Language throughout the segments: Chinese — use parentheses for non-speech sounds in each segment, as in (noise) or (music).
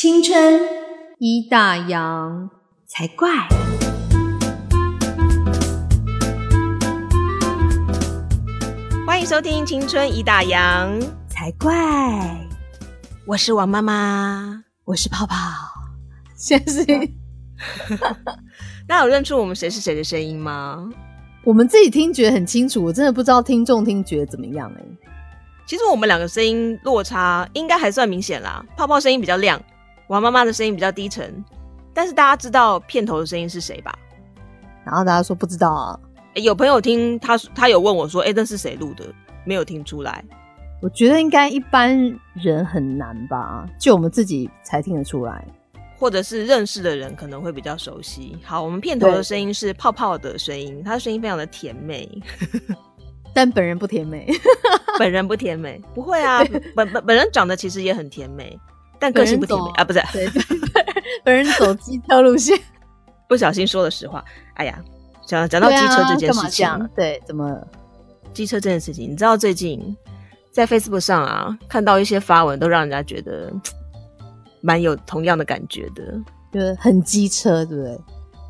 青春一大洋才怪。欢迎收听《青春一大洋》，才怪！我是王妈妈，我是泡泡。现在是那有认出我们谁是谁的声音吗？我们自己听觉得很清楚，我真的不知道听众听觉得怎么样哎、其实我们两个声音落差应该还算明显啦。泡泡声音比较亮，王妈妈的声音比较低沉。但是大家知道片头的声音是谁吧？然后大家说不知道啊，诶有朋友听他，他有问我说：“哎、那是谁录的？”没有听出来。我觉得应该一般人很难吧，就我们自己才听得出来。或者是认识的人可能会比较熟悉。好，我们片头的声音是泡泡的声音，他的声音非常的甜美，(laughs) 但本人不甜美，(laughs) 本人不甜美，不会啊，本本本人长得其实也很甜美，但个性不甜美啊，不是，对，(laughs) 本人走机车路线。(laughs) 不小心说了实话。哎呀，讲讲到机车这件事情，样对，怎么了？机车这件事情，你知道最近在 Facebook 上啊，看到一些发文，都让人家觉得嘖蛮有同样的感觉的。就是很机车，对不对？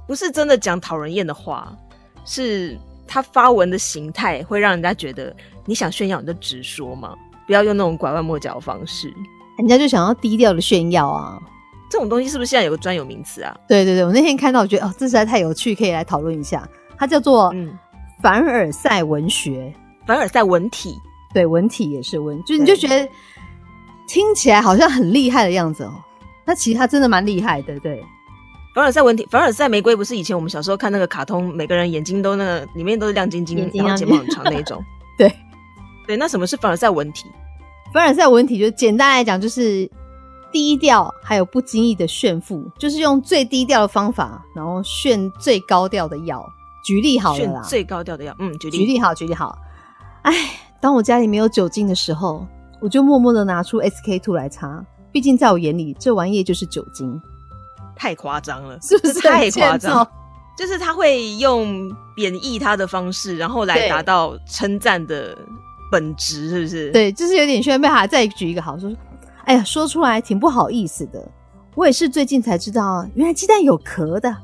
不是真的讲讨人厌的话，是他发文的形态会让人家觉得你想炫耀你就直说嘛，不要用那种拐弯抹角的方式。人家就想要低调的炫耀啊。这种东西是不是现在有个专有名词啊？对对对，我那天看到，我觉得哦，这实在太有趣，可以来讨论一下。它叫做嗯，凡尔赛文学，凡尔赛文体，对，文体也是文，就你就觉得听起来好像很厉害的样子哦。那其实它真的蛮厉害的，对。凡尔赛文体，凡尔赛玫瑰不是以前我们小时候看那个卡通，每个人眼睛都那个里面都是亮晶晶，然后睫毛很长那种。(laughs) 对对，那什么是凡尔赛文体？凡尔赛文体就简单来讲就是低调，还有不经意的炫富，就是用最低调的方法，然后炫最高调的药。举例好了啦，最高调的药，嗯，举例，举例好，举例好。哎，当我家里没有酒精的时候，我就默默的拿出 SK two 来擦，毕竟在我眼里，这玩意就是酒精，太夸张了，是不是太夸张？就是他会用贬义他的方式，然后来对达到称赞的本质，是不是？，对，就是有点炫。被他再举一个好说，哎呀，说出来挺不好意思的。我也是最近才知道，原来鸡蛋有壳的。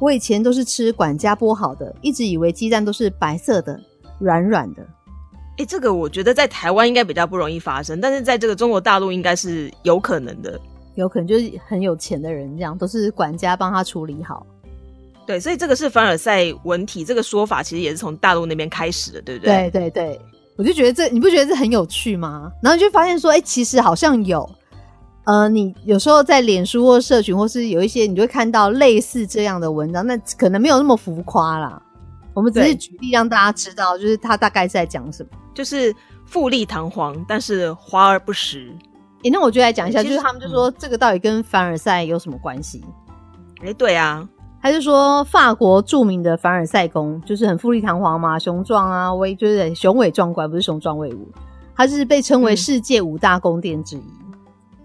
我以前都是吃管家剥好的，一直以为鸡蛋都是白色的、软软的。哎、这个我觉得在台湾应该比较不容易发生，但是在这个中国大陆应该是有可能的。有可能就是很有钱的人，这样都是管家帮他处理好。对，所以这个是凡尔赛文体这个说法，其实也是从大陆那边开始的，对不对？对对对，我就觉得这你不觉得这很有趣吗？然后你就发现说，哎、其实好像有，呃，你有时候在脸书或社群，或是有一些你就会看到类似这样的文章，那可能没有那么浮夸啦。我们只是举例让大家知道，就是他大概是在讲什么。就是富丽堂皇，但是华而不实。诶、那我就来讲一下，就是他们就说这个到底跟凡尔赛有什么关系？哎、对啊，他就说法国著名的凡尔赛宫就是很富丽堂皇嘛，雄壮啊，威就是雄伟壮观，不是雄壮威武。它是被称为嗯世界五大宫殿之一。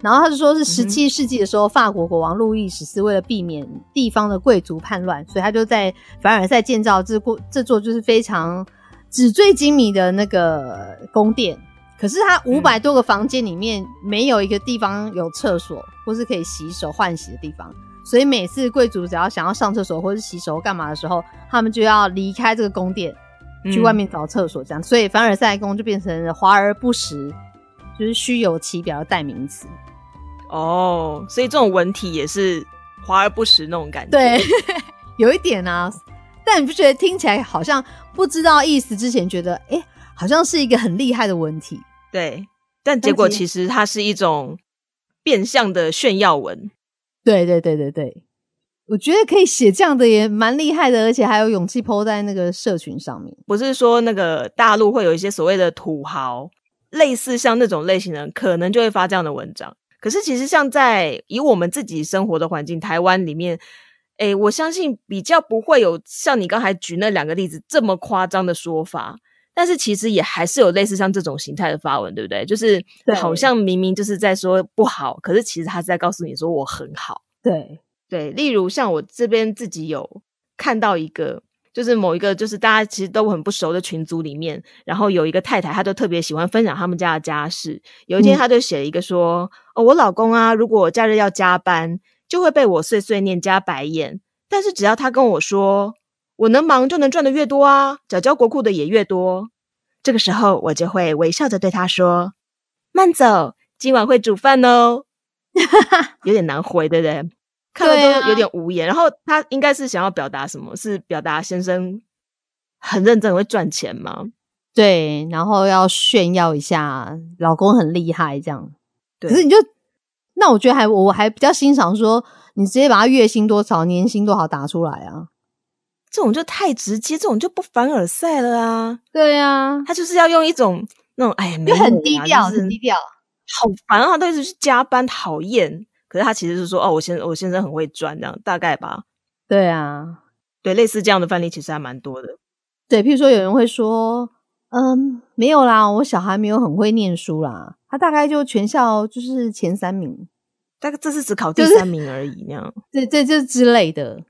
然后他就说是十七世纪的时候，法国国王路易十四为了避免地方的贵族叛乱，所以他就在凡尔赛建造这过这座就是非常纸醉金迷的那个宫殿。可是它五百多个房间里面没有一个地方有厕所或是可以洗手换洗的地方，所以每次贵族只要想要上厕所或是洗手干嘛的时候，他们就要离开这个宫殿，去嗯外面找厕所，这样，所以凡尔赛宫就变成了华而不实，就是虚有其表的代名词。哦，所以这种文体也是华而不实那种感觉。对，(laughs) 有一点啊，但你不觉得听起来好像不知道意思之前觉得，哎、好像是一个很厉害的文体。对，但结果其实它是一种变相的炫耀文。对对对对对，我觉得可以写这样的也蛮厉害的，而且还有勇气 PO 在那个社群上面。不是说那个大陆会有一些所谓的土豪，类似像那种类型的人，可能就会发这样的文章。可是其实像在以我们自己生活的环境，台湾里面，诶，我相信比较不会有像你刚才举那两个例子这么夸张的说法。但是其实也还是有类似像这种形态的发文，对不对？就是好像明明就是在说不好，可是其实他是在告诉你说我很好。对，对，例如像我这边自己有看到一个，就是某一个就是大家其实都很不熟的群组里面，然后有一个太太，她就特别喜欢分享他们家的家事。有一天，她就写了一个说：“哦，我老公啊，如果假日要加班，就会被我碎碎念加白眼。但是只要他跟我说，我能忙就能赚的越多啊，缴交国库的也越多。这个时候，我就会微笑着对他说：慢走，今晚会煮饭哦。(laughs) 有点难回，对不对？”看了都有点无言，然后他应该是想要表达什么？是表达先生很认真会赚钱吗？对，然后要炫耀一下老公很厉害这样。可是你就那我觉得还我还比较欣赏说，你直接把他月薪多少、年薪多少打出来啊，这种就太直接，这种就不凡尔赛了啊。对啊，他就是要用一种那种哎，就很低调，很低调，好烦啊！他都一直去加班，讨厌。可是他其实是说，哦，我先我先生很会赚，这样大概吧。对啊，对，类似这样的范例其实还蛮多的。对，譬如说有人会说，嗯，没有啦，我小孩没有很会念书啦，他大概就全校就是前三名，大概这是只考第三名而已，那样。对对，就之类的。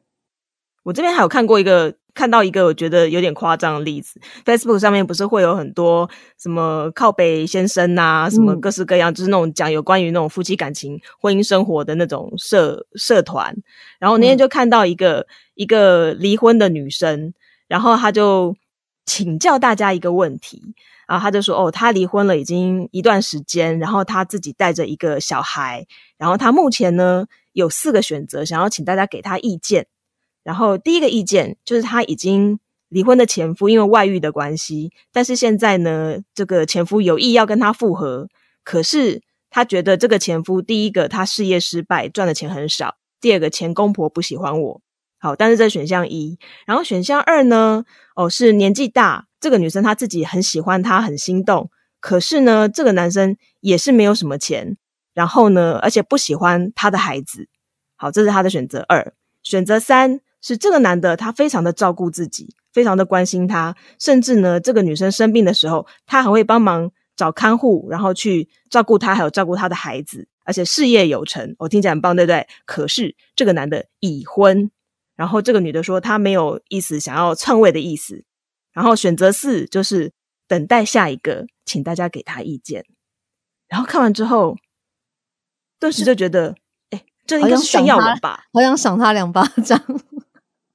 我这边还有看过一个。看到一个我觉得有点夸张的例子，Facebook 上面不是会有很多什么靠北先生呐，什么各式各样，就是那种讲有关于那种夫妻感情、婚姻生活的那种社社团。然后那天就看到一个一个离婚的女生，然后她就请教大家一个问题啊，她就说：“哦，她离婚了已经一段时间，然后她自己带着一个小孩，然后她目前呢有四个选择，想要请大家给她意见。”然后第一个意见就是她已经离婚的前夫因为外遇的关系，但是现在呢，这个前夫有意要跟她复合，可是她觉得这个前夫第一个他事业失败，赚的钱很少；第二个前公婆不喜欢我。好，但是这选项一，然后选项二呢？哦，是年纪大，这个女生她自己很喜欢他，很心动，可是呢，这个男生也是没有什么钱，然后呢，而且不喜欢他的孩子。好，这是他的选择二，选择三。是这个男的，他非常的照顾自己，非常的关心她，甚至呢，这个女生生病的时候，他还会帮忙找看护，然后去照顾她，还有照顾她的孩子，而且事业有成，我听起来很棒，对不对？可是这个男的已婚，然后这个女的说她没有意思想要篡位的意思，然后选择四就是等待下一个，请大家给他意见。然后看完之后，顿时就觉得，哎，这应该是炫耀文吧？好想赏他两巴掌。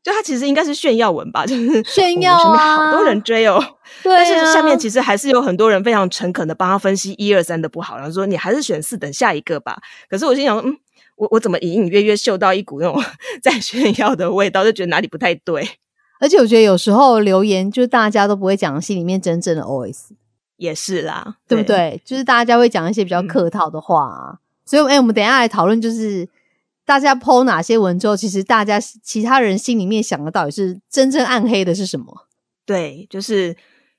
就他其实应该是炫耀文吧，(laughs) 就是炫耀啊，好多人追哦。(laughs) 对，但是下面其实还是有很多人非常诚恳的帮他分析一二三的不好，然后说你还是选四，等下一个吧。可是我心想，嗯，我我怎么隐隐约约嗅到一股那种 (laughs) 在炫耀的味道，就觉得哪里不太对。而且我觉得有时候留言就是大家都不会讲心里面真正的 OS，也是啦，对不对？就是大家会讲一些比较客套的话，所以哎，我们等下来讨论就是。大家剖哪些文之后，其实大家其他人心里面想的到底是真正暗黑的是什么？对，就是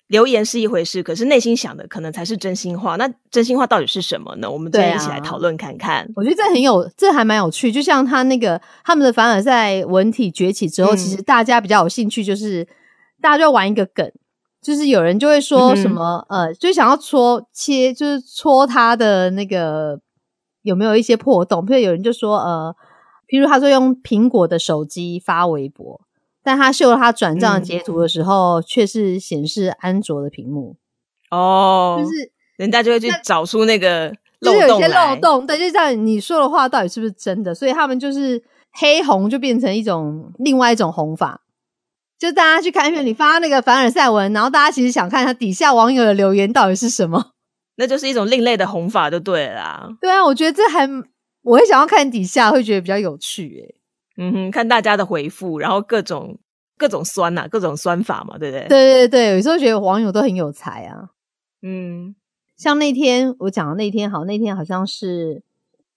留言是一回事，可是内心想的可能才是真心话。那真心话到底是什么呢？我们今天一起来讨论看看。我觉得这很有，这还蛮有趣。就像他那个他们的凡尔赛文体崛起之后，其实大家比较有兴趣，就是大家就玩一个梗，就是有人就会说什么呃，就想要戳切，就是戳他的那个。有没有一些破洞？譬如有人就说，呃，譬如他说用苹果的手机发微博，但他秀了他转账截图的时候，却是显示安卓的屏幕。哦，就是人家就会去找出那个漏洞有些漏洞，对，就这样你说的话到底是不是真的？所以他们就是黑红就变成一种另外一种红法，就大家去看一遍你发那个凡尔赛文，然后大家其实想看他底下网友的留言到底是什么。那就是一种另类的红法，就对了。对啊，我觉得这还我会想要看底下，会觉得比较有趣。哎，嗯哼，看大家的回复，然后各种各种酸呐，各种酸法嘛，对不对？对对对，有时候觉得网友都很有才啊。嗯，像那天我讲的那天，好，那天好像是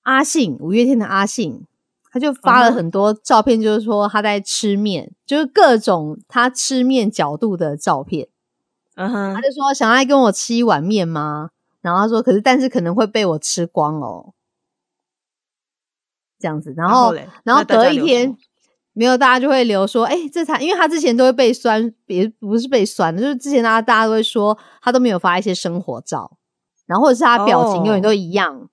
阿信，五月天的阿信，他就发了很多照片，就是说他在吃面，就是各种他吃面角度的照片。嗯哼，他就说想要跟我吃一碗面吗？然后他说：“可是，但是可能会被我吃光哦，这样子。然后，然后隔一天没有，大家就会留说：‘哎，这才因为他之前都会被酸，别不是被酸的，就是之前大家大家都会说他都没有发一些生活照，然后或者是他表情永远都一样。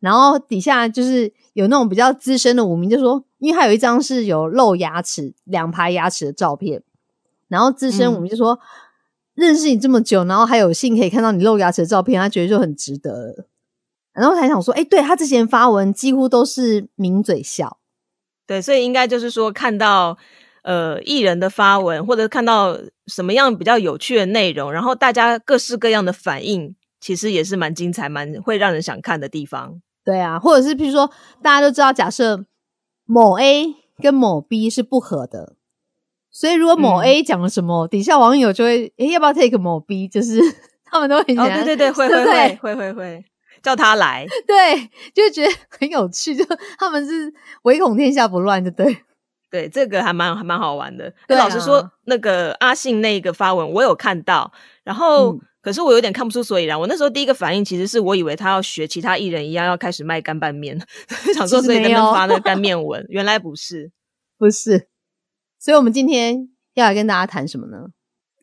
然后底下就是有那种比较资深的舞民就说，因为他有一张是有露牙齿两排牙齿的照片，然后资深嗯我们就说、认识你这么久，然后还有幸可以看到你露牙齿的照片，他觉得就很值得了。然后还想说，哎、对他之前发文几乎都是抿嘴笑，对，所以应该就是说，看到呃艺人的发文，或者看到什么样比较有趣的内容，然后大家各式各样的反应，其实也是蛮精彩、蛮会让人想看的地方。对啊，或者是譬如说大家都知道，假设某 A 跟某 B 是不合的，所以如果某嗯 A 讲了什么，底下网友就会，诶，要不要 take 某 B？就是 (laughs) 他们都很哦，想对对对，会会会会会会叫他来。对，就会觉得很有趣，(laughs) 就他们是唯恐天下不乱，就对。对，这个还蛮还蛮好玩的。对老实说啊，那个阿信那个发文我有看到，然后、嗯可是我有点看不出所以然。我那时候第一个反应其实是我以为他要学其他艺人一样要开始卖干拌面，(laughs) 想说所以在那边没有发那个干面文，原来不是。不是，所以我们今天要来跟大家谈什么呢？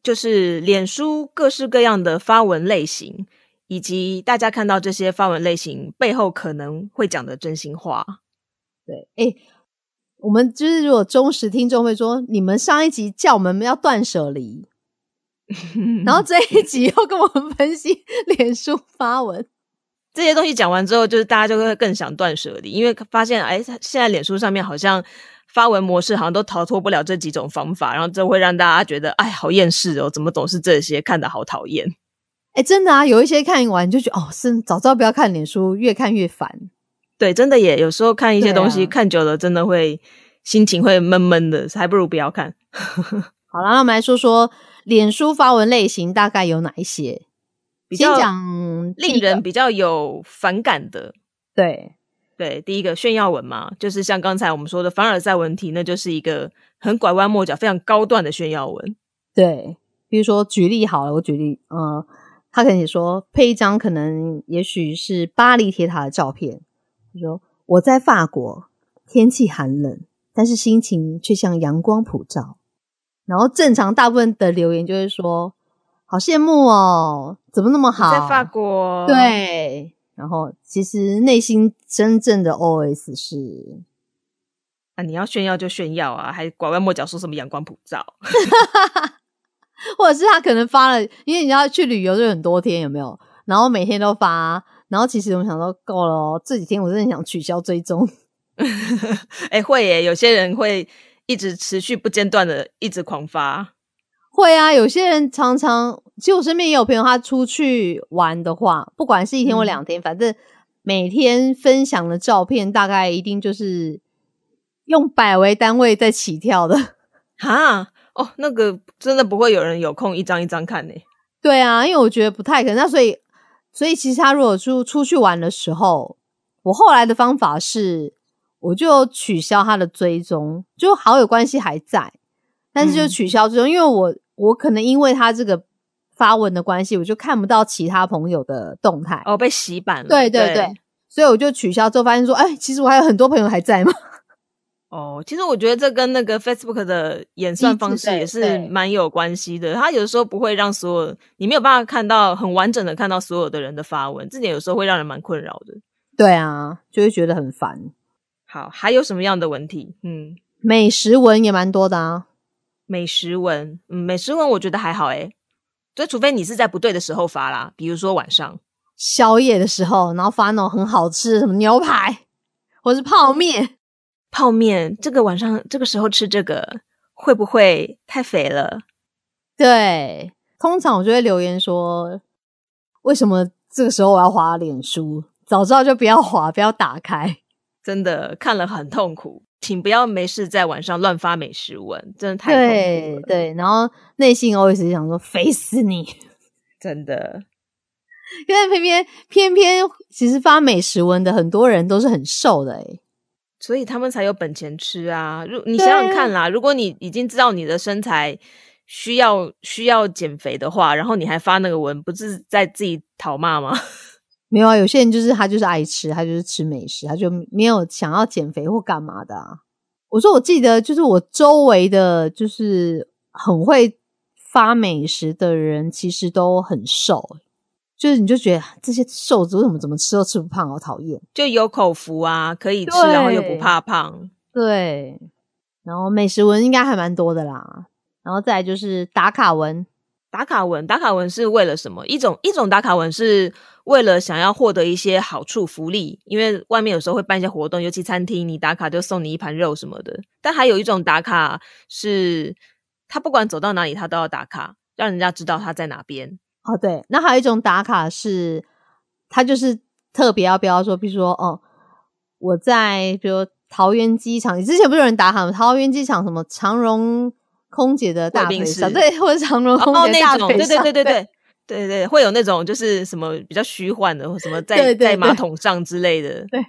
就是脸书各式各样的发文类型，以及大家看到这些发文类型背后可能会讲的真心话。对，哎、我们就是如果忠实听众会说，你们上一集叫我们要断舍离，(laughs) 然后这一集又跟我们分析脸书发文，这些东西讲完之后，就是大家就会更想断舍离，因为发现哎，现在脸书上面好像发文模式好像都逃脱不了这几种方法，然后这会让大家觉得哎，好厌世哦，怎么总是这些，看的好讨厌。哎、真的啊，有一些看完就觉得哦，是早知道不要看脸书，越看越烦。对，真的也有时候看一些东西、啊看久了，真的会心情会闷闷的，还不如不要看。(laughs) 好了，那我们来说说脸书发文类型大概有哪一些。先比较讲令人比较有反感的，对对，第一个炫耀文嘛，就是像刚才我们说的凡尔赛文体，那就是一个很拐弯抹角、非常高段的炫耀文。对，比如说举例好了，我举例，呃，他可能也说配一张可能也许是巴黎铁塔的照片，他说我在法国，天气寒冷，但是心情却像阳光普照。然后正常大部分的留言就会说，好羡慕哦，怎么那么好？在法国，，对，然后其实内心真正的 OS 是，啊，你要炫耀就炫耀啊，还拐弯抹角说什么阳光普照？(laughs) 或者是他可能发了，因为你要去旅游就很多天，有没有？然后每天都发，然后其实我们想说够了哦，这几天我真的想取消追踪。(laughs) 哎，会耶，有些人会一直持续不间断的一直狂发。会啊，有些人常常，其实我身边也有朋友，他出去玩的话，不管是一天或嗯两天，反正每天分享的照片大概一定就是用百为单位在起跳的。(laughs) 哈，哦，那个真的不会有人有空一张一张看呢。对啊，因为我觉得不太可能。那所以，所以其实他如果出出去玩的时候，我后来的方法是，我就取消他的追踪，就好友关系还在，但是就嗯取消追踪，因为我我可能因为他这个发文的关系，我就看不到其他朋友的动态。哦，被洗版了。对对对，所以我就取消之后，发现说，哎，其实我还有很多朋友还在嘛。哦，其实我觉得这跟那个 Facebook 的演算方式也是对蛮有关系的。它有时候不会让所有你没有办法看到很完整的看到所有的人的发文，这点有时候会让人蛮困扰的。对啊，就会觉得很烦。好，还有什么样的文体？嗯，美食文也蛮多的啊。美食文，嗯，美食文我觉得还好诶，就除非你是在不对的时候发啦，比如说晚上。宵夜的时候，然后发那种很好吃的什么牛排或是泡面，泡面，这个晚上这个时候吃这个会不会太肥了？对，通常我就会留言说，为什么这个时候我要滑脸书？早知道就不要滑，不要打开。真的看了很痛苦，请不要没事在晚上乱发美食文，真的太了。对对，然后内心 always 想说，肥死你！(laughs) 真的，(laughs) 因为偏偏偏偏，其实发美食文的很多人都是很瘦的诶、所以他们才有本钱吃啊！如你想想看啦，如果你已经知道你的身材需要需要减肥的话，然后你还发那个文，不是在自己讨骂吗？没有啊，有些人就是他就是爱吃，他就是吃美食，他就没有想要减肥或干嘛的啊。我说我记得就是我周围的，就是很会发美食的人，其实都很瘦，就是你就觉得这些瘦子为什么怎么吃都吃不胖，好讨厌。就有口福啊，可以吃，然后又不怕胖。对，然后美食文应该还蛮多的啦。然后再来就是打卡文，打卡文，打卡文是为了什么？一种一种打卡文是为了想要获得一些好处福利，因为外面有时候会办一些活动，尤其餐厅你打卡就送你一盘肉什么的。但还有一种打卡是，他不管走到哪里，他都要打卡，让人家知道他在哪边。哦，对，那还有一种打卡是，他就是特别要标说，比如说，哦，我在比如桃园机场，你之前不是有人打卡吗？桃园机场什么长荣空姐的大腿上，对，或者长荣空姐大腿上，对对对对对对对，会有那种就是什么比较虚幻的，或什么在在马桶上之类的。对，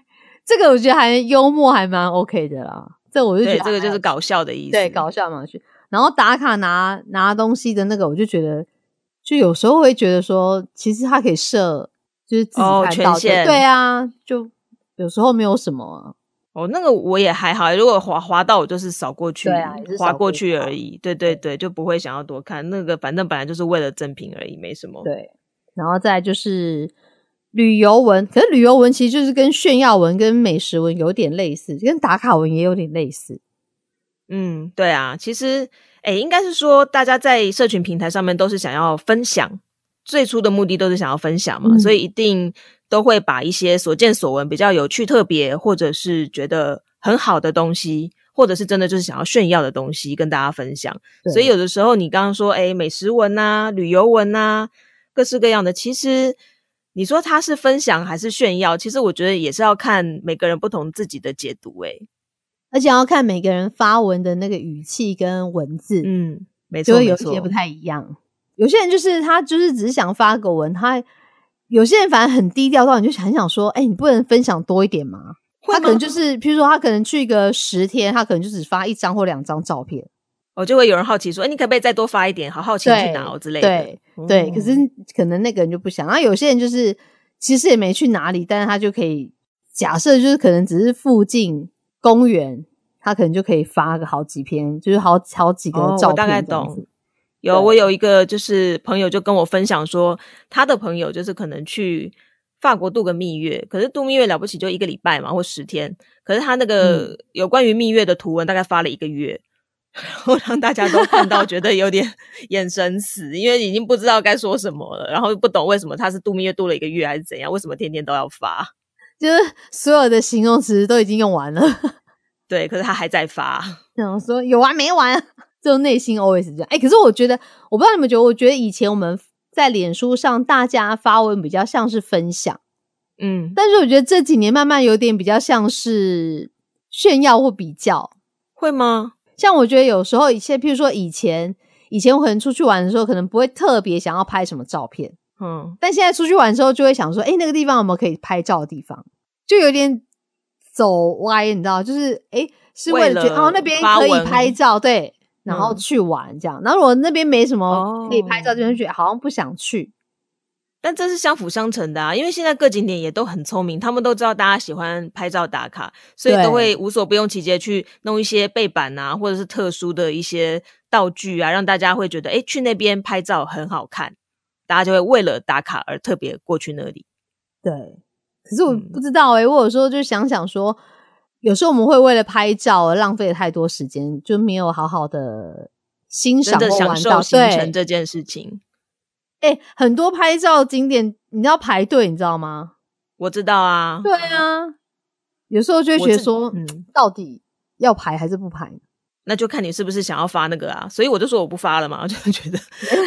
这个我觉得还幽默，还蛮 OK 的啦。这我就觉得这个就是搞笑的意思，对，搞笑嘛去。然后打卡拿拿东西的那个，我就觉得。就有时候会觉得说，其实他可以设，就是自己看到，对啊，就有时候没有什么。哦，那个我也还好，如果滑滑到我就是扫过去，对啊，滑过去而已。对对对，就不会想要多看那个，反正本来就是为了赠品而已，没什么。对，然后再就是旅游文，可是旅游文其实就是跟炫耀文、跟美食文有点类似，跟打卡文也有点类似。嗯，对啊，其实。哎，应该是说，大家在社群平台上面都是想要分享，最初的目的都是想要分享嘛，所以一定都会把一些所见所闻比较有趣、特别，或者是觉得很好的东西，或者是真的就是想要炫耀的东西，跟大家分享。所以有的时候你刚刚说，哎，美食文呐、旅游文呐，各式各样的，其实你说它是分享还是炫耀，其实我觉得也是要看每个人不同自己的解读。哎。而且要看每个人发文的那个语气跟文字，嗯，没错，有一些不太一样。有些人就是他就是只是想发个文，他有些人反正很低调到你就很想说，哎，你不能分享多一点吗？他可能就是，譬如说他可能去个十天，他可能就只发一张或两张照片，哦，就会有人好奇说，哎，你可不可以再多发一点？好好奇去哪哦之类的。对对，可是可能那个人就不想。然后有些人就是其实也没去哪里，但是他就可以假设就是可能只是附近。公园，他可能就可以发个好几篇，就是好好几个照片。我大概懂。有我有一个就是朋友就跟我分享说，他的朋友就是可能去法国度个蜜月，可是度蜜月了不起就一个礼拜嘛，或十天。可是他那个有关于蜜月的图文大概发了一个月，(laughs) 然后让大家都看到觉得有点眼神死，因为已经不知道该说什么了，然后不懂为什么他是度蜜月度了一个月还是怎样，为什么天天都要发。就是所有的形容词都已经用完了，(laughs) 对，可是他还在发，然后说有完没完，就内心 always 这样。哎，可是我觉得，我不知道你们觉得，我觉得以前我们在脸书上大家发文比较像是分享，嗯，但是我觉得这几年慢慢有点比较像是炫耀或比较，会吗？像我觉得有时候一些，譬如说以前，以前我可能出去玩的时候，可能不会特别想要拍什么照片。嗯，但现在出去玩的时候，就会想说，哎，那个地方有没有可以拍照的地方？就有点走歪，你知道？就是，哎，是为了觉得哦，那边可以拍照，对，然后去玩这样。然后如果那边没什么可以拍照，就会觉得好像不想去。但这是相辅相成的啊，因为现在各景点也都很聪明，他们都知道大家喜欢拍照打卡，所以都会无所不用其极去弄一些背板啊，或者是特殊的一些道具啊，让大家会觉得，哎，去那边拍照很好看。大家就会为了打卡而特别过去那里。对，可是我不知道哎，我有时候就想想说，有时候我们会为了拍照而浪费太多时间，就没有好好的欣赏、享受行程这件事情。哎，很多拍照景点你要排队，你知道吗？我知道啊。对啊，有时候就会觉得说，嗯，到底要排还是不排？那就看你是不是想要发那个啊。所以我就说我不发了嘛，我就觉得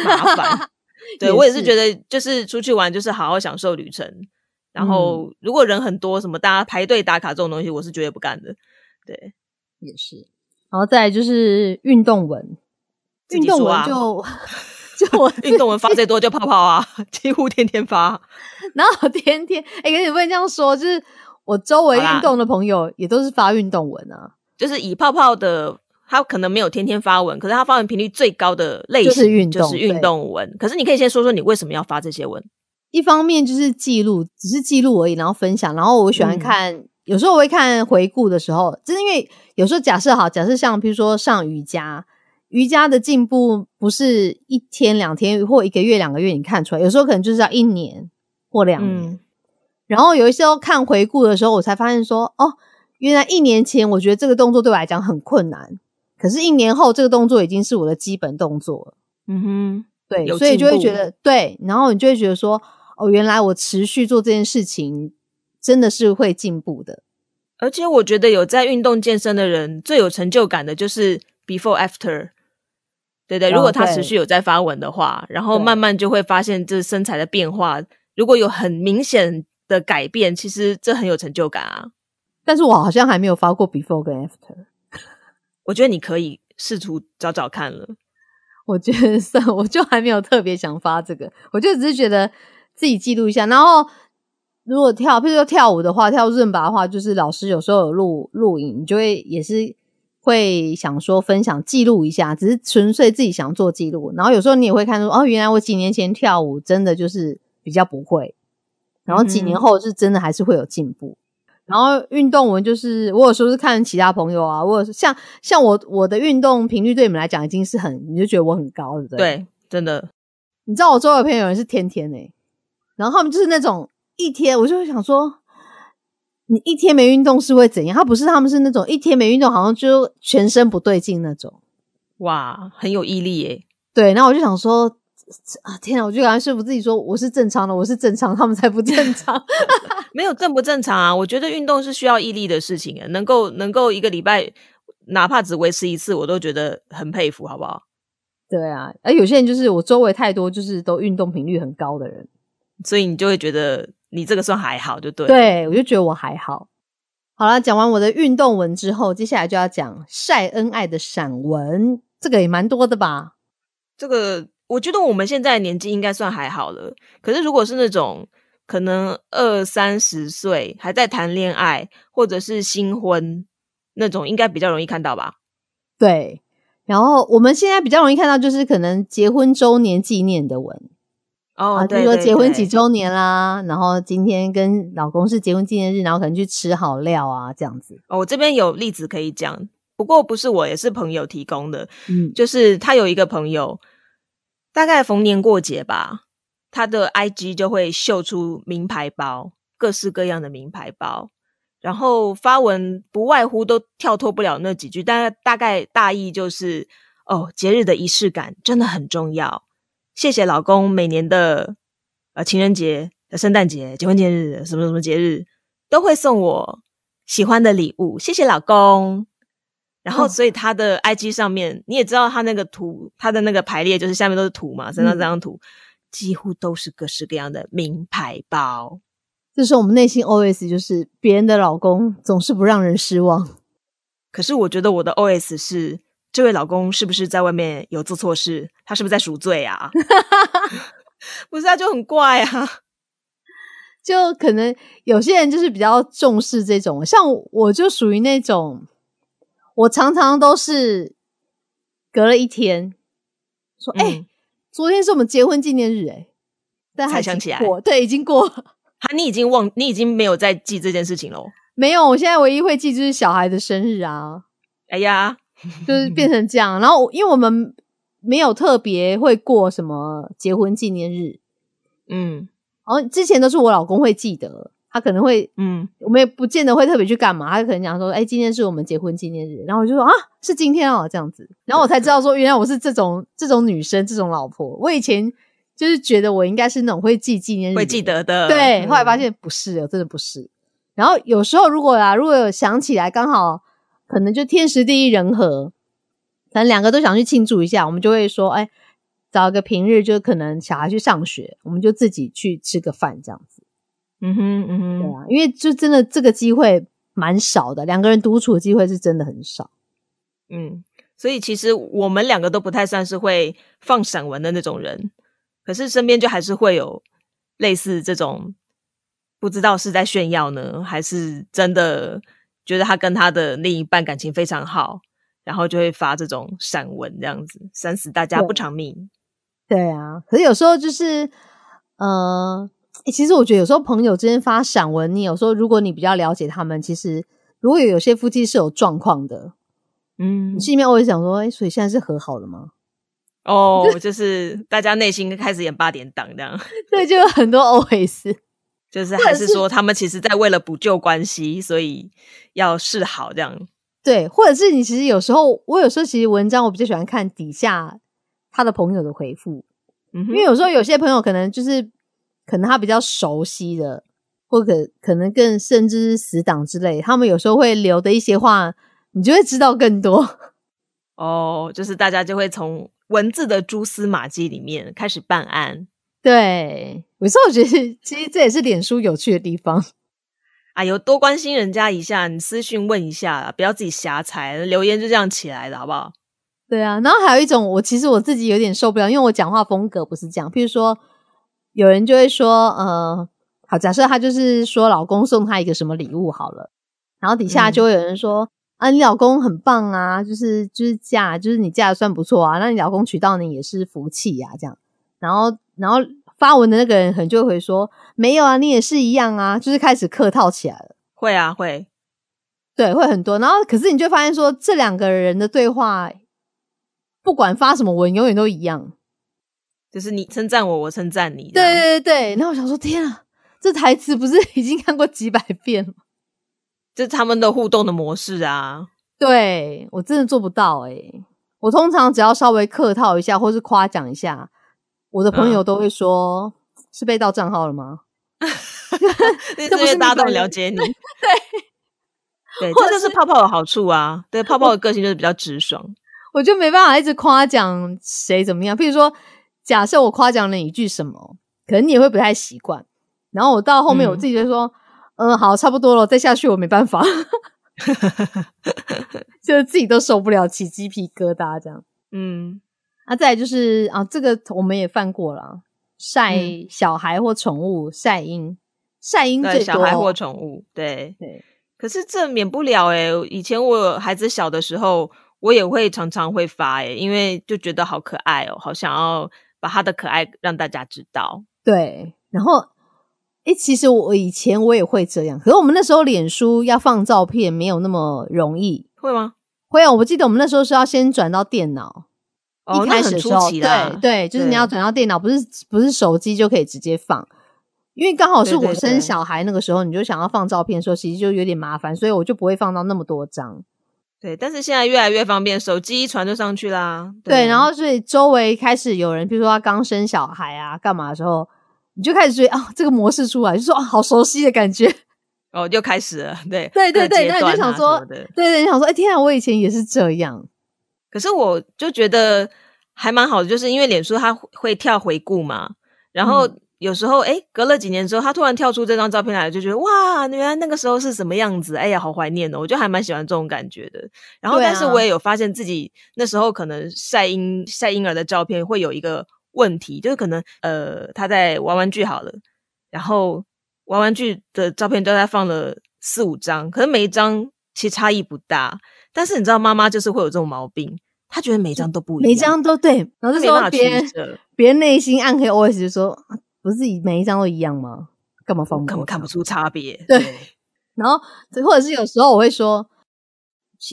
麻烦。(laughs) 对，我也是觉得，就是出去玩，就是好好享受旅程。然后，如果人很多，什么大家排队打卡这种东西，我是绝对不干的。对，也是。然后再来就是运动文，(laughs) (laughs) 运动文就就我运动文发最多就泡泡啊，(laughs) 几乎天天发。然后天天，哎，可是你不能这样说，就是我周围运动的朋友也都是发运动文啊，就是以泡泡的。他可能没有天天发文，可是他发文频率最高的类型就是运动文。可是你可以先说说你为什么要发这些文？一方面就是记录，只是记录而已，然后分享。然后我喜欢看，有时候我会看回顾的时候，就是因为有时候假设好，假设像比如说上瑜伽，瑜伽的进步不是一天两天或一个月两个月你看出来，有时候可能就是要一年或两年。然后有一些时候看回顾的时候，我才发现说，哦，原来一年前我觉得这个动作对我来讲很困难。可是，一年后这个动作已经是我的基本动作了。嗯哼，对，所以就会觉得对，然后你就会觉得说，哦，原来我持续做这件事情真的是会进步的。而且我觉得有在运动健身的人最有成就感的就是 before after，对对，哦如果他持续有在发文的话，然后慢慢就会发现这身材的变化，如果有很明显的改变，其实这很有成就感啊。但是我好像还没有发过 before 跟 after，我觉得你可以试图找找看了。我觉得算，我就还没有特别想发这个，我就只是觉得自己记录一下。然后如果跳，譬如说跳舞的话，跳润拔的话，就是老师有时候有录录影，你就会也是会想说分享记录一下，只是纯粹自己想做记录。然后有时候你也会看出，哦，原来我几年前跳舞真的就是比较不会，然后几年嗯后是真的还是会有进步。然后运动文就是我有时候是看其他朋友啊，我有像像我我的运动频率对你们来讲已经是很，你就觉得我很高，对不对？，对，真的，你知道我周围朋友有人是天天诶、然后他们就是那种一天，我就会想说，你一天没运动是会怎样？他不是，他们是那种一天没运动，好像就全身不对劲那种。哇，很有毅力耶。对，然后我就想说。啊天啊！我就赶快说服自己说我是正常的，我是正常，他们才不正常。(laughs) 没有正不正常啊？我觉得运动是需要毅力的事情啊，能够能够一个礼拜哪怕只维持一次，我都觉得很佩服，好不好？对啊，而有些人就是我周围太多就是都运动频率很高的人，所以你就会觉得你这个算还好，就对了。对我就觉得我还好。好了，讲完我的运动文之后，接下来就要讲晒恩爱的散文，这个也蛮多的吧？这个我觉得我们现在年纪应该算还好了。可是如果是那种可能二三十岁还在谈恋爱，或者是新婚那种，应该比较容易看到吧？对，然后我们现在比较容易看到就是可能结婚周年纪念的文哦，啊，比对对如说结婚几周年啦，然后今天跟老公是结婚纪念日，然后可能去吃好料啊这样子。哦，我这边有例子可以讲，不过不是我，也是朋友提供的。嗯，就是他有一个朋友，大概逢年过节吧，他的 IG 就会秀出名牌包，各式各样的名牌包，然后发文不外乎都跳脱不了那几句，但大概大意就是：哦，节日的仪式感真的很重要，谢谢老公每年的呃情人节、圣诞节、结婚纪念日什么什么节日都会送我喜欢的礼物，谢谢老公。然后，哦所以他的 IG 上面，你也知道他那个图，他的那个排列就是下面都是图嘛，三张这张图、几乎都是各式各样的名牌包。这时候我们内心 OS 就是别人的老公总是不让人失望。可是我觉得我的 OS 是，这位老公是不是在外面有做错事？他是不是在赎罪啊？(laughs) 不是啊，就很怪啊。就可能有些人就是比较重视这种，像我就属于那种，我常常都是隔了一天说，哎、嗯昨天是我们结婚纪念日、哎，但还才想起来过，对，已经过了。他你已经忘，你已经没有在记这件事情喽。没有，我现在唯一会记就是小孩的生日啊，哎呀，就是变成这样。然后因为我们没有特别会过什么结婚纪念日，嗯然后之前都是我老公会记得，他可能会嗯，我们也不见得会特别去干嘛，他可能讲说，哎、今天是我们结婚纪念日，然后我就说啊，是今天哦，这样子，然后我才知道说，原来我是这种这种女生，这种老婆。我以前就是觉得我应该是那种会记纪念日，会记，得的。对，后来发嗯现不是哦，真的不是。然后有时候如果啊，如果有想起来，刚好可能就天时地利人和，可能两个都想去庆祝一下，我们就会说，哎、找一个平日，就可能小孩去上学，我们就自己去吃个饭这样子。嗯哼嗯哼，对啊，因为就真的这个机会蛮少的，两个人独处的机会是真的很少。嗯，所以其实我们两个都不太算是会放散文的那种人，可是身边就还是会有类似这种，不知道是在炫耀呢，还是真的觉得他跟他的另一半感情非常好，然后就会发这种散文这样子，三死大家不偿命。对啊，可是有时候就是，呃，诶其实我觉得有时候朋友之间发散文，你有时候如果你比较了解他们，其实如果有有些夫妻是有状况的，嗯你，心里面会想说，哎、所以现在是和好了吗？哦，(laughs) 就是大家内心开始演八点档这样，对，就有很多 OS。(laughs) 就是还是说他们其实在为了补救关系，所以要示好这样。对，或者是你其实有时候，我有时候其实文章我比较喜欢看底下他的朋友的回复，嗯哼因为有时候有些朋友可能就是可能他比较熟悉的，或可可能更甚至是死党之类，他们有时候会留的一些话，你就会知道更多。(laughs) 哦，就是大家就会从文字的蛛丝马迹里面开始办案。对，有时候我觉得其实这也是脸书有趣的地方。哎呦，多关心人家一下，你私讯问一下啦，不要自己瞎猜，留言就这样起来的好不好？对啊，然后还有一种，我其实我自己有点受不了，因为我讲话风格不是这样。譬如说，有人就会说，呃，好，假设他就是说老公送他一个什么礼物好了，然后底下嗯就会有人说，啊，你老公很棒啊，就是就是嫁，就是你嫁的算不错啊，那你老公娶到你也是福气呀、这样。然后然后发文的那个人可能就会说，没有啊，你也是一样啊，就是开始客套起来了。会啊，会。对，会很多。然后，可是你就发现说，这两个人的对话，不管发什么文，永远都一样。就是你称赞我，我称赞你。对，对对对。然后我想说，天啊，这台词不是已经看过几百遍了？这是他们的互动的模式啊。对我真的做不到诶、我通常只要稍微客套一下，或是夸奖一下，我的朋友都会说：“是被盗账号了吗 (laughs) 那这不是大家都很了解你。(laughs) 对，对，这就是泡泡的好处啊。对，泡泡的个性就是比较直爽。？”我就没办法一直夸奖谁怎么样。譬如说，假设我夸奖了一句什么，可能你也会不太习惯。然后我到后面嗯我自己就说：“嗯好，差不多了，再下去我没办法。(laughs) ”就是自己都受不了，起鸡皮疙瘩这样。嗯，啊，再来就是啊，这个我们也犯过了，晒嗯小孩或宠物晒婴，晒婴对，最多小孩或宠物，对。对可是这免不了诶、以前我孩子小的时候，我也会常常会发诶、因为就觉得好可爱哦，好想要把他的可爱让大家知道。对，然后诶，其实我以前我也会这样，可是我们那时候脸书要放照片没有那么容易。会吗？会啊，我记得我们那时候是要先转到电脑，哦，开始的时候，对对，就是你要转到电脑，不是不是手机就可以直接放。因为刚好是我生小孩那个时候，你就想要放照片的时候，其实就有点麻烦，所以我就不会放到那么多张。对，但是现在越来越方便，手机一传就上去啦。对，然后所以周围开始有人，比如说他刚生小孩啊，干嘛的时候，你就开始觉得啊，这个模式出来，就说啊，好熟悉的感觉。(laughs) 哦，又开始了。对对对对，那你就想说，对对，你想说，哎，天啊，我以前也是这样。可是我就觉得还蛮好的，就是因为脸书它会会跳回顾嘛，然后嗯有时候哎、诶隔了几年之后，它突然跳出这张照片来，就觉得哇，原来那个时候是什么样子，哎呀，好怀念哦！我就还蛮喜欢这种感觉的。然后，但是我也有发现自己那时候可能晒婴晒婴儿的照片会有一个问题，就是可能呃他在玩玩具好了，然后玩玩具的照片都在放了四五张，可是每一张其实差异不大。但是你知道，妈妈就是会有这种毛病，她觉得每一张都不一样，每张都对，然后这时她没办法候别人，别人内心暗黑 OS 就说，啊不是每一张都一样吗？干嘛放根本看不出差别。对然后或者是有时候我会说，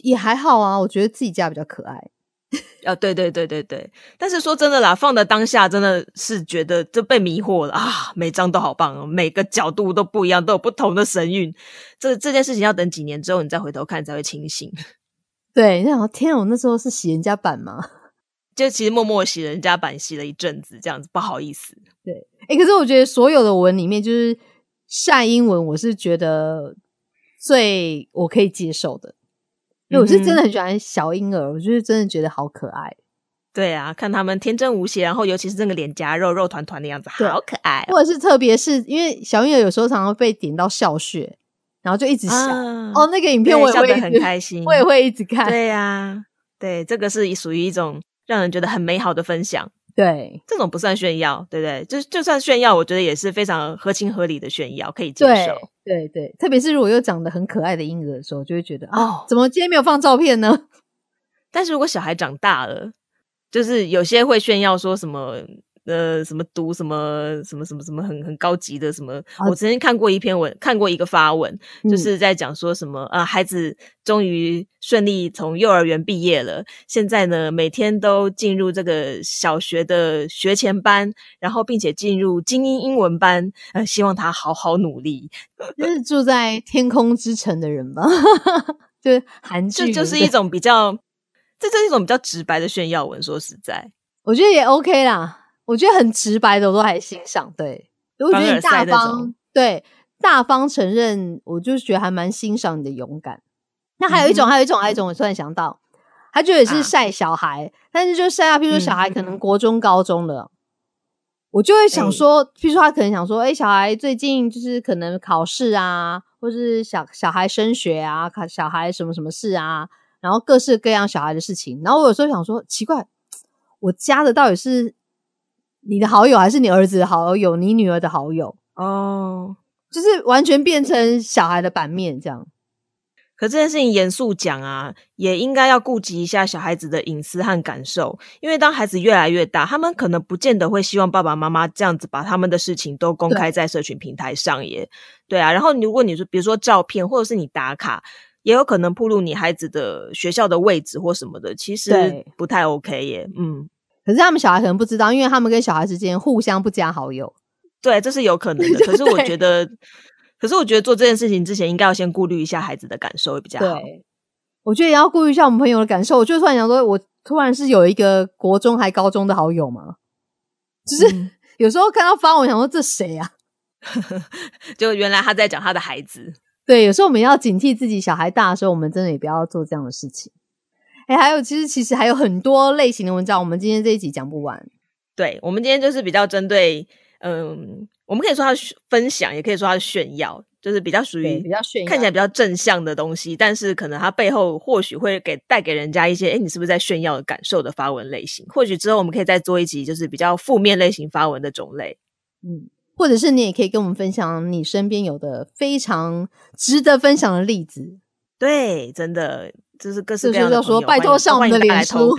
也还好啊，我觉得自己家比较可爱。啊，对对对对对，但是说真的啦，放的当下真的是觉得就被迷惑了啊，每张都好棒哦，每个角度都不一样，都有不同的神韵。这这件事情要等几年之后，你再回头看才会清醒。对，你想，天啊，我那时候是洗人家版吗？(laughs) 就其实默默洗人家版洗了一阵子，这样子不好意思。对哎、可是我觉得所有的文里面，就是晒英文，我是觉得最我可以接受的，因为我是真的很喜欢小婴儿，我就是真的觉得好可爱。对啊，看他们天真无邪，然后尤其是那个脸颊肉肉团团的样子，好可爱哦、或者是特别是因为小婴儿有时候常常被点到笑穴，然后就一直笑。啊哦，那个影片我也对笑得会很开心 (laughs) 我也会一直 (laughs) 看。对呀、对，这个是属于一种让人觉得很美好的分享。对这种不算炫耀，对不对？就就算炫耀，我觉得也是非常合情合理的炫耀，可以接受。对对，特别是如果又长得很可爱的婴儿的时候，就会觉得啊，哦怎么今天没有放照片呢？(laughs) 但是如果小孩长大了，就是有些会炫耀说什么。呃，什么读什么什么什么什么很很高级的什么？啊我曾经看过一篇文，看过一个发文，就嗯是在讲说什么啊，孩子终于顺利从幼儿园毕业了，现在呢每天都进入这个小学的学前班，然后并且进入精英英文班，呃，希望他好好努力。就是住在天空之城的人吧？(laughs) 就是韩剧，这就是一种比较，这就是一种比较直白的炫耀文。说实在，我觉得也 OK 啦。我觉得很直白的，我都还欣赏。对，我觉得你大方，对大方承认，我就觉得还蛮欣赏你的勇敢。那还有一种，还有一种，还有一种，我突然想到，他就也是晒小孩，但是就晒啊，譬如说小孩可能国中、高中了，我就会想说，譬如说他可能想说，哎，小孩最近就是可能考试啊，或是小小孩升学啊，考小孩什么什么事啊，然后各式各样小孩的事情。然后我有时候想说，奇怪，我加的到底是你的好友，还是你儿子的好友，你女儿的好友？哦，就是完全变成小孩的版面这样。可这件事情严肃讲啊，也应该要顾及一下小孩子的隐私和感受，因为当孩子越来越大，他们可能不见得会希望爸爸妈妈这样子把他们的事情都公开在社群平台上耶。对啊，然后如果你说，比如说照片，或者是你打卡，也有可能暴露你孩子的学校的位置或什么的，其实不太 OK 耶。嗯，可是他们小孩可能不知道，因为他们跟小孩之间互相不加好友。对，这是有可能的。(laughs) 可是我觉得。可是我觉得做这件事情之前，应该要先顾虑一下孩子的感受会比较好。对，我觉得也要顾虑一下我们朋友的感受。我就突然想说，我突然是有一个国中还高中的好友嘛？就是有时候看到发文，想说这谁啊？(laughs) 就原来他在讲他的孩子。对，有时候我们要警惕自己，小孩大的时候，我们真的也不要做这样的事情。哎，还有，其实其实还有很多类型的文章，我们今天这一集讲不完。对，我们今天就是比较针对。嗯，我们可以说它分享，也可以说它炫耀，就是比较属于比较炫耀，看起来比较正向的东西，但是可能它背后或许会给带给人家一些，哎，你是不是在炫耀的感受的发文类型？或许之后我们可以再做一集，就是比较负面类型发文的种类。嗯，或者是你也可以跟我们分享你身边有的非常值得分享的例子。对，真的就是各式各样的说，拜托上我们的脸书。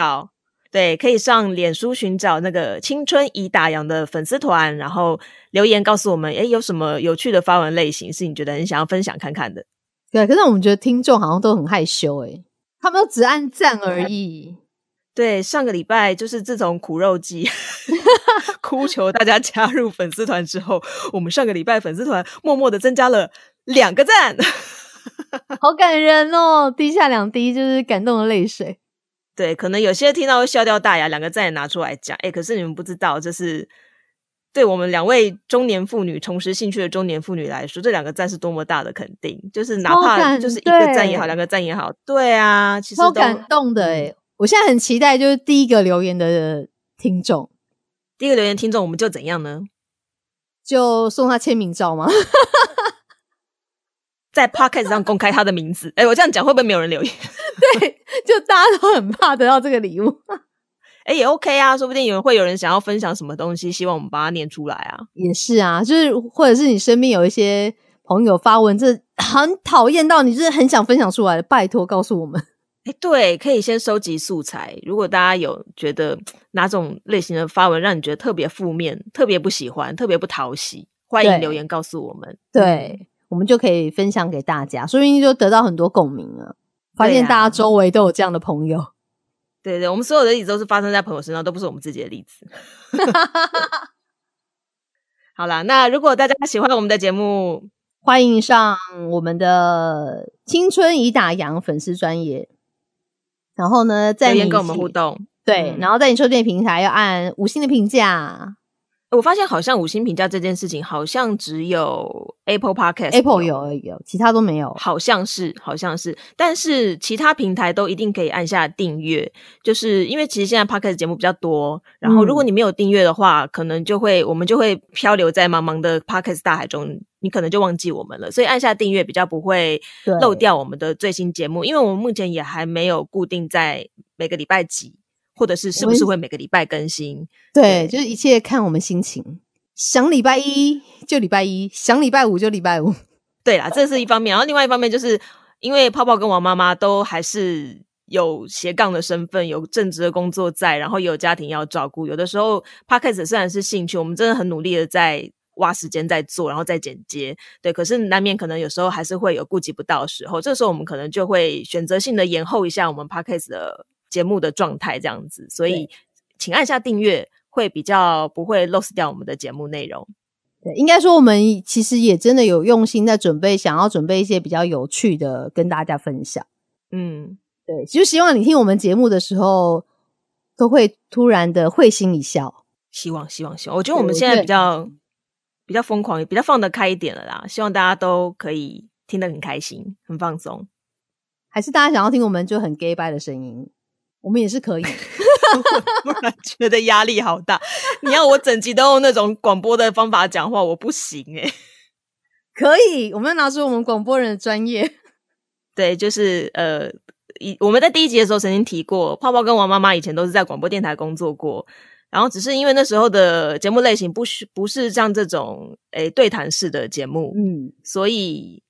对，可以上脸书寻找那个青春已打烊的粉丝团，然后留言告诉我们，哎，有什么有趣的发文类型是你觉得很想要分享看看的？对，可是我们觉得听众好像都很害羞，哎，他们都只按赞而已。对，上个礼拜就是自从苦肉计 (laughs) 哭求大家加入粉丝团之后，我们上个礼拜粉丝团默默的增加了两个赞，(laughs) 好感人哦，滴下两滴就是感动的泪水。(laughs) 对，可能有些听到会笑掉大牙，两个赞也拿出来讲。哎，可是你们不知道，这是对我们两位中年妇女重拾兴趣的中年妇女来说，这两个赞是多么大的肯定。就是哪怕就是一个赞也好，两个赞也好，对啊，其实超感动的。哎，我现在很期待，就是第一个留言的听众，第一个留言听众，我们就怎样呢？就送他签名照吗？(laughs) 在 podcast 上公开他的名字，哎，我这样讲会不会没有人留言？(laughs) 对，就大家都很怕得到这个礼物。(laughs) 哎，也 OK 啊，说不定有人会有人想要分享什么东西，希望我们把它念出来啊。也是啊，就是或者是你身边有一些朋友发文，这很讨厌到你，就是很想分享出来的，拜托告诉我们。哎，对，可以先收集素材。如果大家有觉得哪种类型的发文让你觉得特别负面、特别不喜欢、特别不讨喜，欢迎留言告诉我们。对。我们就可以分享给大家，说不定就得到很多共鸣了。发现大家周围都有这样的朋友，对对，我们所有的例子都是发生在朋友身上，都不是我们自己的例子。(laughs) 好啦，那如果大家喜欢我们的节目，欢迎上我们的青春已打烊粉丝专业，然后呢，在跟我们互动，对，然后在你收听平台要按五星的评价。我发现好像五星评价这件事情，好像只有 Apple Podcast，Apple 有而已有，其他都没有。好像是，好像是，但是其他平台都一定可以按下订阅，就是因为其实现在 Podcast 节目比较多，然后如果你没有订阅的话，可能就会我们就会漂流在茫茫的 Podcast 大海中，你可能就忘记我们了。所以按下订阅比较不会漏掉我们的最新节目，因为我们目前也还没有固定在每个礼拜几。或者是是不是会每个礼拜更新？对，就是一切看我们心情。想礼拜一就礼拜一，想礼拜五就礼拜五。(laughs) 对啦，这是一方面。然后另外一方面，就是因为泡泡跟王妈妈都还是有斜杠的身份，有正职的工作在，然后有家庭要照顾。有的时候 podcast 虽然是兴趣，我们真的很努力的在挖时间在做，然后再剪接。对，可是难免可能有时候还是会有顾及不到的时候。这时候我们可能就会选择性的延后一下我们 podcast 的。节目的状态这样子，所以请按下订阅，会比较不会 lose 掉我们的节目内容。对，应该说我们其实也真的有用心在准备，想要准备一些比较有趣的跟大家分享。嗯，对，就希望你听我们节目的时候，都会突然的会心一笑。希望希望希望，我觉得我们现在比较比较疯狂，也比较放得开一点了啦。希望大家都可以听得很开心，很放松。还是大家想要听我们就很 gay 拜的声音，我们也是可以。(laughs) 突然觉得压力好大，(laughs) 你要我整集都用那种广播的方法讲话，我不行哎。(laughs) 可以，我们要拿出我们广播人的专业。对，就是呃，以我们在第一集的时候曾经提过，泡泡跟王妈妈以前都是在广播电台工作过，然后只是因为那时候的节目类型不是不是像这种诶对谈式的节目，嗯，所以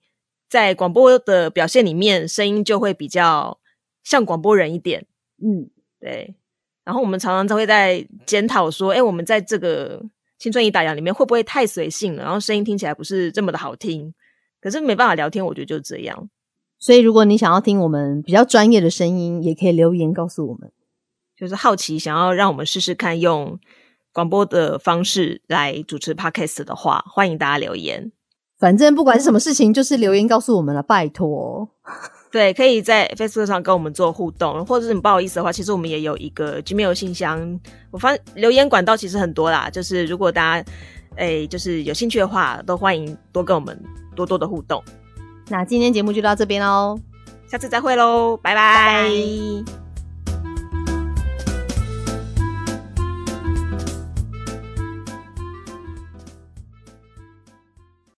在广播的表现里面，声音就会比较像广播人一点，嗯，对。然后我们常常都会在检讨说，哎，我们在这个青春已打烊里面会不会太随性了？然后声音听起来不是这么的好听，可是没办法聊天，我觉得就这样。所以如果你想要听我们比较专业的声音，也可以留言告诉我们。就是好奇想要让我们试试看用广播的方式来主持 podcast 的话，欢迎大家留言。反正不管是什么事情，就是留言告诉我们了，拜托。对，可以在 Facebook 上跟我们做互动，或者是你不好意思的话，其实我们也有一个 Gmail 信箱。我发留言管道其实很多啦，就是如果大家诶就是有兴趣的话，都欢迎多跟我们多多的互动。那今天节目就到这边喽，下次再会喽，拜拜。